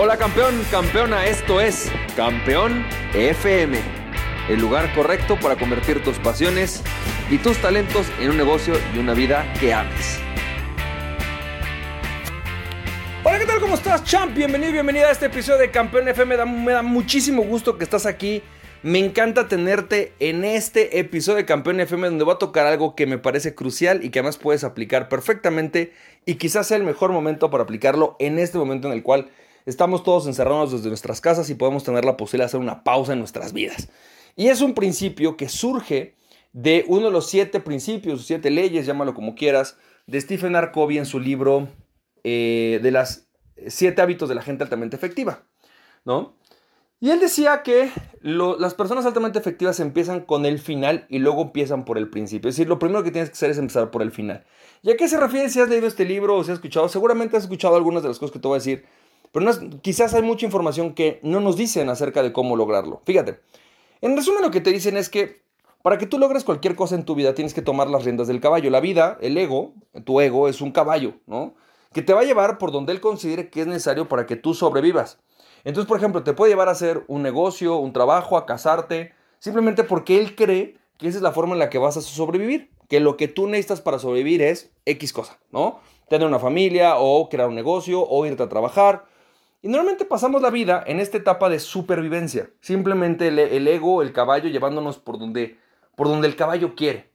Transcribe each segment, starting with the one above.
Hola campeón, campeona, esto es Campeón FM, el lugar correcto para convertir tus pasiones y tus talentos en un negocio y una vida que ames. Hola, ¿qué tal? ¿Cómo estás, champ? Bienvenido, bienvenida a este episodio de Campeón FM. Da- me da muchísimo gusto que estás aquí. Me encanta tenerte en este episodio de Campeón FM donde voy a tocar algo que me parece crucial y que además puedes aplicar perfectamente y quizás sea el mejor momento para aplicarlo en este momento en el cual estamos todos encerrados desde nuestras casas y podemos tener la posibilidad de hacer una pausa en nuestras vidas. Y es un principio que surge de uno de los siete principios, siete leyes, llámalo como quieras, de Stephen R. Covey en su libro eh, de las siete hábitos de la gente altamente efectiva, ¿no? Y él decía que las personas altamente efectivas empiezan con el final y luego empiezan por el principio. Es decir, lo primero que tienes que hacer es empezar por el final. ¿Y a qué se refiere si has leído este libro o si has escuchado? Seguramente has escuchado algunas de las cosas que te voy a decir, pero no es- quizás hay mucha información que no nos dicen acerca de cómo lograrlo. Fíjate, en resumen lo que te dicen es que para que tú logres cualquier cosa en tu vida tienes que tomar las riendas del caballo. La vida, el ego, tu ego es un caballo, ¿no? Que te va a llevar por donde él considere que es necesario para que tú sobrevivas. Entonces, por ejemplo, te puede llevar a hacer un negocio, un trabajo, a casarte, simplemente porque él cree que esa es la forma en la que vas a sobrevivir. Que lo que tú necesitas para sobrevivir es X cosa, ¿no? Tener una familia o crear un negocio o irte a trabajar. Y normalmente pasamos la vida en esta etapa de supervivencia. Simplemente el, ego, el caballo, llevándonos por donde, por donde el caballo quiere.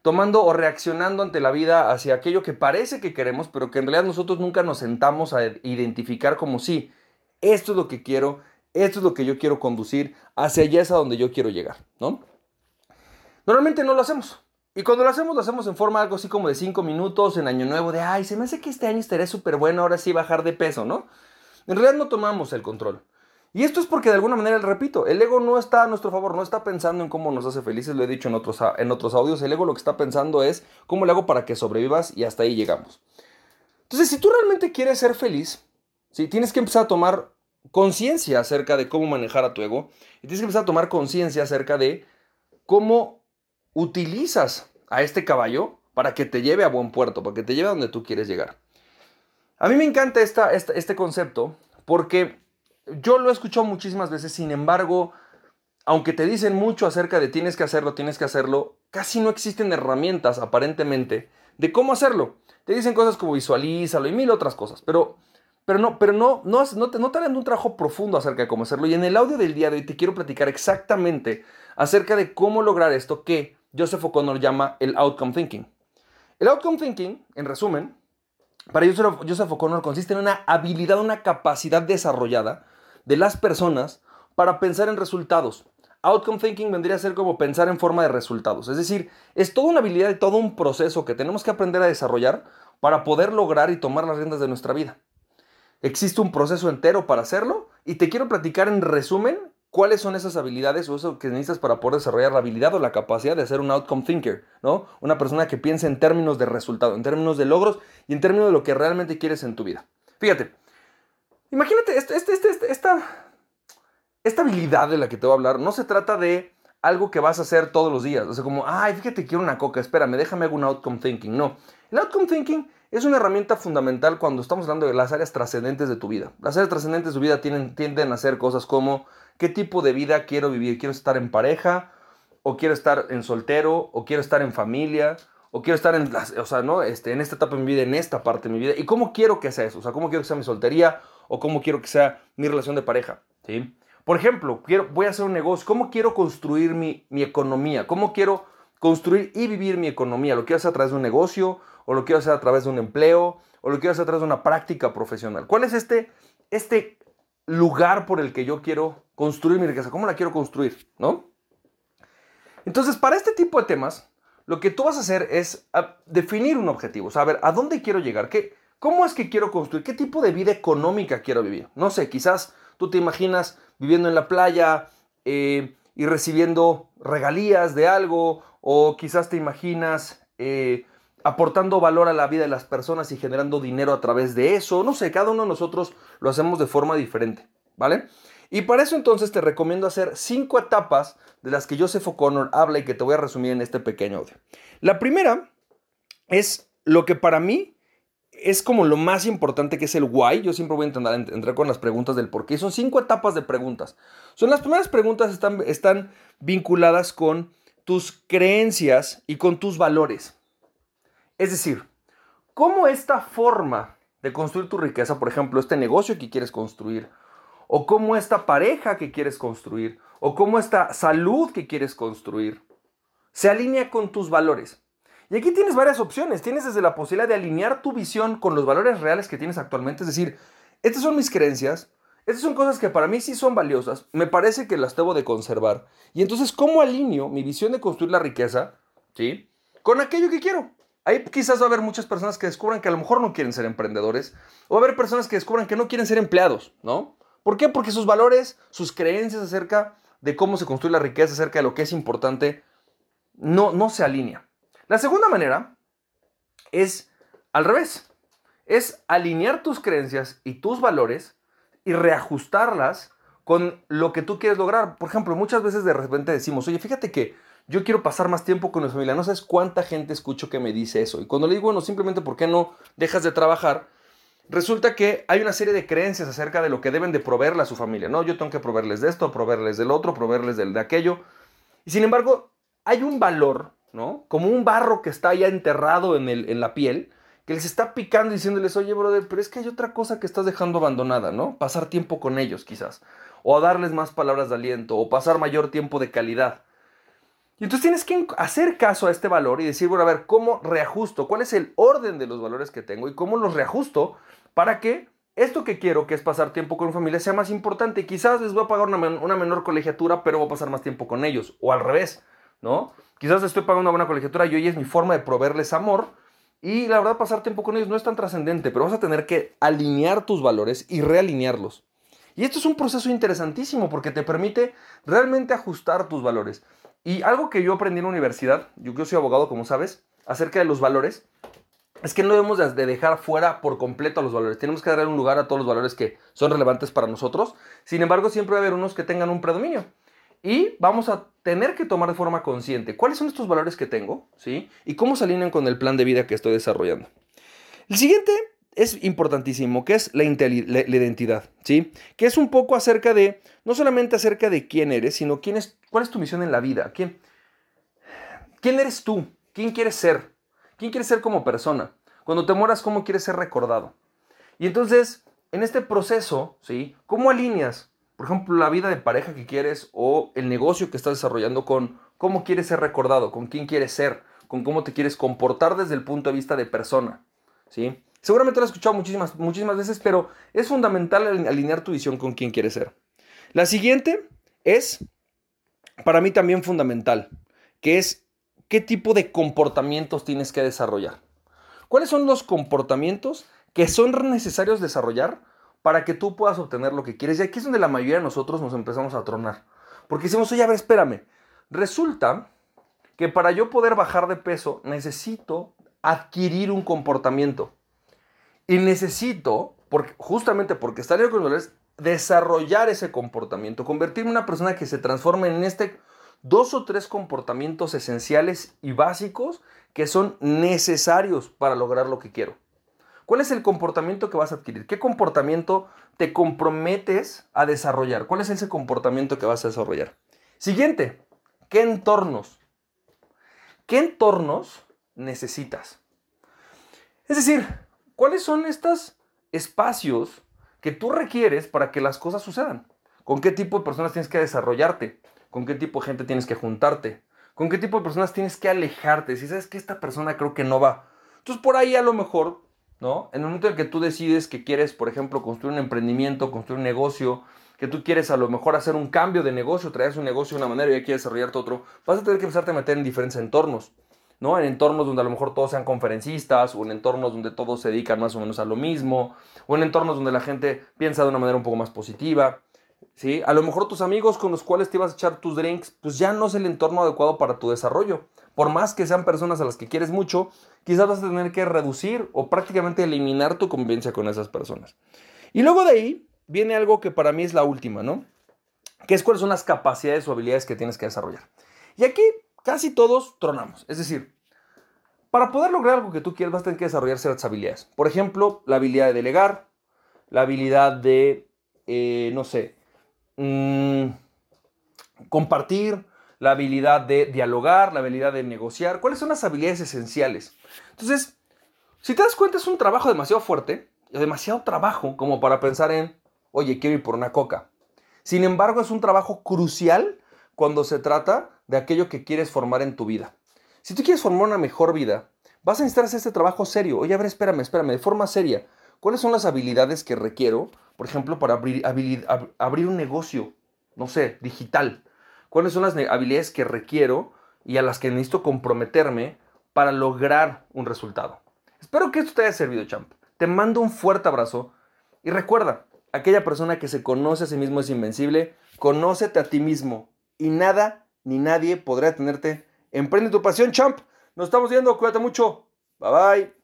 Tomando o reaccionando ante la vida hacia aquello que parece que queremos, pero que en realidad nosotros nunca nos sentamos a identificar como sí, esto es lo que quiero, esto es lo que yo quiero conducir, hacia allá es a donde yo quiero llegar, ¿no? Normalmente no lo hacemos. Y cuando lo hacemos, lo hacemos en forma algo así como de 5 minutos en Año Nuevo, de, ay, se me hace que este año estaré súper bueno, ahora sí bajar de peso, ¿no? En realidad no tomamos el control. Y esto es porque de alguna manera, repito, el ego no está a nuestro favor, no está pensando en cómo nos hace felices, lo he dicho en otros, en otros audios, el ego lo que está pensando es cómo le hago para que sobrevivas y hasta ahí llegamos. Entonces, si tú realmente quieres ser feliz, ¿sí? tienes que empezar a tomar conciencia acerca de cómo manejar a tu ego y tienes que empezar a tomar conciencia acerca de cómo utilizas a este caballo para que te lleve a buen puerto, para que te lleve a donde tú quieres llegar. A mí me encanta este concepto porque yo lo he escuchado muchísimas veces, sin embargo, aunque te dicen mucho acerca de tienes que hacerlo, tienes que hacerlo, casi no existen herramientas aparentemente de cómo hacerlo. Te dicen cosas como visualízalo y mil otras cosas, pero, pero no, pero no, no, te, no te un trabajo profundo acerca de cómo hacerlo. Y en el audio del día de hoy te quiero platicar exactamente acerca de cómo lograr esto que Joseph O'Connor llama el outcome thinking. El outcome thinking, en resumen, para Joseph, O'Connor consiste en una habilidad, una capacidad desarrollada de las personas para pensar en resultados. Outcome thinking vendría a ser como pensar en forma de resultados. Es decir, es toda una habilidad y todo un proceso que tenemos que aprender a desarrollar para poder lograr y tomar las riendas de nuestra vida. Existe un proceso entero para hacerlo y te quiero platicar en resumen cuáles son esas habilidades o eso que necesitas para poder desarrollar la habilidad o la capacidad de ser un outcome thinker, ¿no? Una persona que piensa en términos de resultado, en términos de logros y en términos de lo que realmente quieres en tu vida. Fíjate, imagínate este, este, este, esta, esta habilidad de la que te voy a hablar no se trata de algo que vas a hacer todos los días. O sea, como, ay, fíjate, quiero una coca, espérame, déjame hago un outcome thinking. No, el outcome thinking es una herramienta fundamental cuando estamos hablando de las áreas trascendentes de tu vida. Las áreas trascendentes de tu vida tienen, tienden a hacer cosas como, ¿qué tipo de vida quiero vivir? ¿Quiero estar en pareja? ¿O quiero estar en soltero? ¿O quiero estar en familia? ¿O quiero estar en, las, o sea, ¿no? este, en esta etapa de mi vida, en esta parte de mi vida? ¿Y cómo quiero que sea eso? O sea, ¿cómo quiero que sea mi soltería? ¿O cómo quiero que sea mi relación de pareja? ¿Sí? Por ejemplo, quiero, voy a hacer un negocio. ¿Cómo quiero construir mi, mi economía? ¿Cómo quiero construir y vivir mi economía? ¿Lo quiero hacer a través de un negocio? ¿O lo quiero hacer a través de un empleo? ¿O lo quiero hacer a través de una práctica profesional? ¿Cuál es este, este lugar por el que yo quiero construir mi riqueza? ¿Cómo la quiero construir? ¿No? Entonces, para este tipo de temas, lo que tú vas a hacer es ah, definir un objetivo. O ver, ¿a dónde quiero llegar? ¿Qué, ¿Cómo es que quiero construir? ¿Qué tipo de vida económica quiero vivir? No sé, quizás tú te imaginas viviendo en la playa eh, y recibiendo regalías de algo, o quizás te imaginas eh, aportando valor a la vida de las personas y generando dinero a través de eso. No sé, cada uno de nosotros lo hacemos de forma diferente, ¿vale? Y para eso entonces te recomiendo hacer cinco etapas de las que Joseph O'Connor habla y que te voy a resumir en este pequeño audio. La primera es lo que para mí es como lo más importante que es el why. Yo siempre voy a entrar con las preguntas del por qué. Son cinco etapas de preguntas. Son las primeras preguntas están, están vinculadas con tus creencias y con tus valores. Es decir, ¿cómo esta forma de construir tu riqueza, por ejemplo, este negocio que quieres construir, o cómo esta pareja que quieres construir, o cómo esta salud que quieres construir, se alinea con tus valores? Y aquí tienes varias opciones. Tienes desde la posibilidad de alinear tu visión con los valores reales que tienes actualmente. Es decir, estas son mis creencias. Estas son cosas que para mí sí son valiosas. Me parece que las debo de conservar. Y entonces, ¿cómo alineo mi visión de construir la riqueza? ¿Sí? Con aquello que quiero. Ahí quizás va a haber muchas personas que descubran que a lo mejor no quieren ser emprendedores. O va a haber personas que descubran que no quieren ser empleados, ¿no? ¿Por qué? Porque sus valores, sus creencias acerca de cómo se construye la riqueza, acerca de lo que es importante, no, no se alinea. La segunda manera es al revés. Es alinear tus creencias y tus valores y reajustarlas con lo que tú quieres lograr. Por ejemplo, muchas veces de repente decimos, oye, fíjate que yo quiero pasar más tiempo con mi familia. No sabes cuánta gente escucho que me dice eso. Y cuando le digo, bueno, simplemente ¿por qué no dejas de trabajar? Resulta que hay una serie de creencias acerca de lo que deben de proveerle a su familia. No, yo tengo que proveerles de esto, proveerles del otro, proveerles del, de aquello. Y sin embargo, hay un valor ¿no? Como un barro que está ya enterrado en, el, en la piel, que les está picando diciéndoles, oye, brother, pero es que hay otra cosa que estás dejando abandonada, ¿no? Pasar tiempo con ellos, quizás. O darles más palabras de aliento, o pasar mayor tiempo de calidad. Y entonces tienes que hacer caso a este valor y decir, bueno, a ver, ¿cómo reajusto? ¿Cuál es el orden de los valores que tengo y cómo los reajusto para que esto que quiero, que es pasar tiempo con mi familia, sea más importante? Quizás les voy a pagar una, una menor colegiatura, pero voy a pasar más tiempo con ellos. O al revés, ¿no? Quizás estoy pagando una buena colegiatura y hoy es mi forma de proveerles amor. Y la verdad, pasar tiempo con ellos no es tan trascendente, pero vas a tener que alinear tus valores y realinearlos. Y esto es un proceso interesantísimo porque te permite realmente ajustar tus valores. Y algo que yo aprendí en la universidad, yo, yo soy abogado, como sabes, acerca de los valores, es que no debemos de dejar fuera por completo a los valores. Tenemos que darle un lugar a todos los valores que son relevantes para nosotros. Sin embargo, siempre va a haber unos que tengan un predominio. Y vamos a tener que tomar de forma consciente cuáles son estos valores que tengo, ¿sí? Y cómo se alinean con el plan de vida que estoy desarrollando. El siguiente es importantísimo, que es la, identidad, ¿sí? Que es un poco acerca de, no solamente acerca de quién eres, sino quién es, cuál es tu misión en la vida, quién, quién eres tú, quién quieres ser, quién quieres ser como persona. Cuando te mueras, ¿cómo quieres ser recordado? Y entonces, en este proceso, ¿sí? ¿Cómo alineas por ejemplo, la vida de pareja que quieres o el negocio que estás desarrollando con cómo quieres ser recordado, con quién quieres ser, con cómo te quieres comportar desde el punto de vista de persona. ¿sí? Seguramente lo has escuchado muchísimas, muchísimas veces, pero es fundamental alinear tu visión con quién quieres ser. La siguiente es, para mí también fundamental, que es qué tipo de comportamientos tienes que desarrollar. ¿Cuáles son los comportamientos que son necesarios desarrollar para que tú puedas obtener lo que quieres. Y aquí es donde la mayoría de nosotros nos empezamos a tronar. Porque decimos, oye, a ver, espérame. Resulta que para yo poder bajar de peso necesito adquirir un comportamiento. Y necesito, porque, justamente porque estar en dolores, desarrollar ese comportamiento, convertirme en una persona que se transforme en este dos o tres comportamientos esenciales y básicos que son necesarios para lograr lo que quiero. ¿Cuál es el comportamiento que vas a adquirir? ¿Qué comportamiento te comprometes a desarrollar? ¿Cuál es ese comportamiento que vas a desarrollar? Siguiente, ¿qué entornos? ¿Qué entornos necesitas? Es decir, ¿cuáles son estos espacios que tú requieres para que las cosas sucedan? ¿Con qué tipo de personas tienes que desarrollarte? ¿Con qué tipo de gente tienes que juntarte? ¿Con qué tipo de personas tienes que alejarte? Si sabes que esta persona creo que no va. Entonces por ahí a lo mejor En el momento en que tú decides que quieres, por ejemplo, construir un emprendimiento, construir un negocio, que tú quieres a lo mejor hacer un cambio de negocio, traer un negocio de una manera y ya quieres desarrollarte otro, vas a tener que empezarte a meter en diferentes entornos, ¿no? En entornos donde a lo mejor todos sean conferencistas, o en entornos donde todos se dedican más o menos a lo mismo, o en entornos donde la gente piensa de una manera un poco más positiva, ¿sí? A lo mejor tus amigos con los cuales te ibas a echar tus drinks, pues ya no es el entorno adecuado para tu desarrollo por más que sean personas a las que quieres mucho, quizás vas a tener que reducir o prácticamente eliminar tu convivencia con esas personas. Y luego de ahí viene algo que para mí es la última, ¿no? Que es cuáles son las capacidades o habilidades que tienes que desarrollar. Y aquí casi todos tronamos. Es decir, Para poder lograr algo que tú quieres, vas a tener que desarrollar ciertas habilidades. Por ejemplo, la habilidad de delegar, la habilidad de, eh, no sé, mm, compartir, la habilidad de dialogar, la habilidad de negociar. ¿Cuáles son las habilidades esenciales? Entonces, si te das cuenta, es un trabajo demasiado fuerte, demasiado trabajo como para pensar en, oye, quiero ir por una coca. Sin embargo, es un trabajo crucial cuando se trata de aquello que quieres formar en tu vida. Si tú quieres formar una mejor vida, vas a necesitar hacer este trabajo serio. Oye, a ver, espérame, espérame, de forma seria. ¿Cuáles son las habilidades que requiero, por ejemplo, para abrir, un negocio, no sé, digital? ¿Cuáles son las habilidades que requiero y a las que necesito comprometerme para lograr un resultado? Espero que esto te haya servido, champ. Te mando un fuerte abrazo y recuerda, aquella persona que se conoce a sí mismo es invencible, conócete a ti mismo y nada ni nadie podrá tenerte Emprende tu pasión, champ. Nos estamos viendo. Cuídate mucho. Bye bye.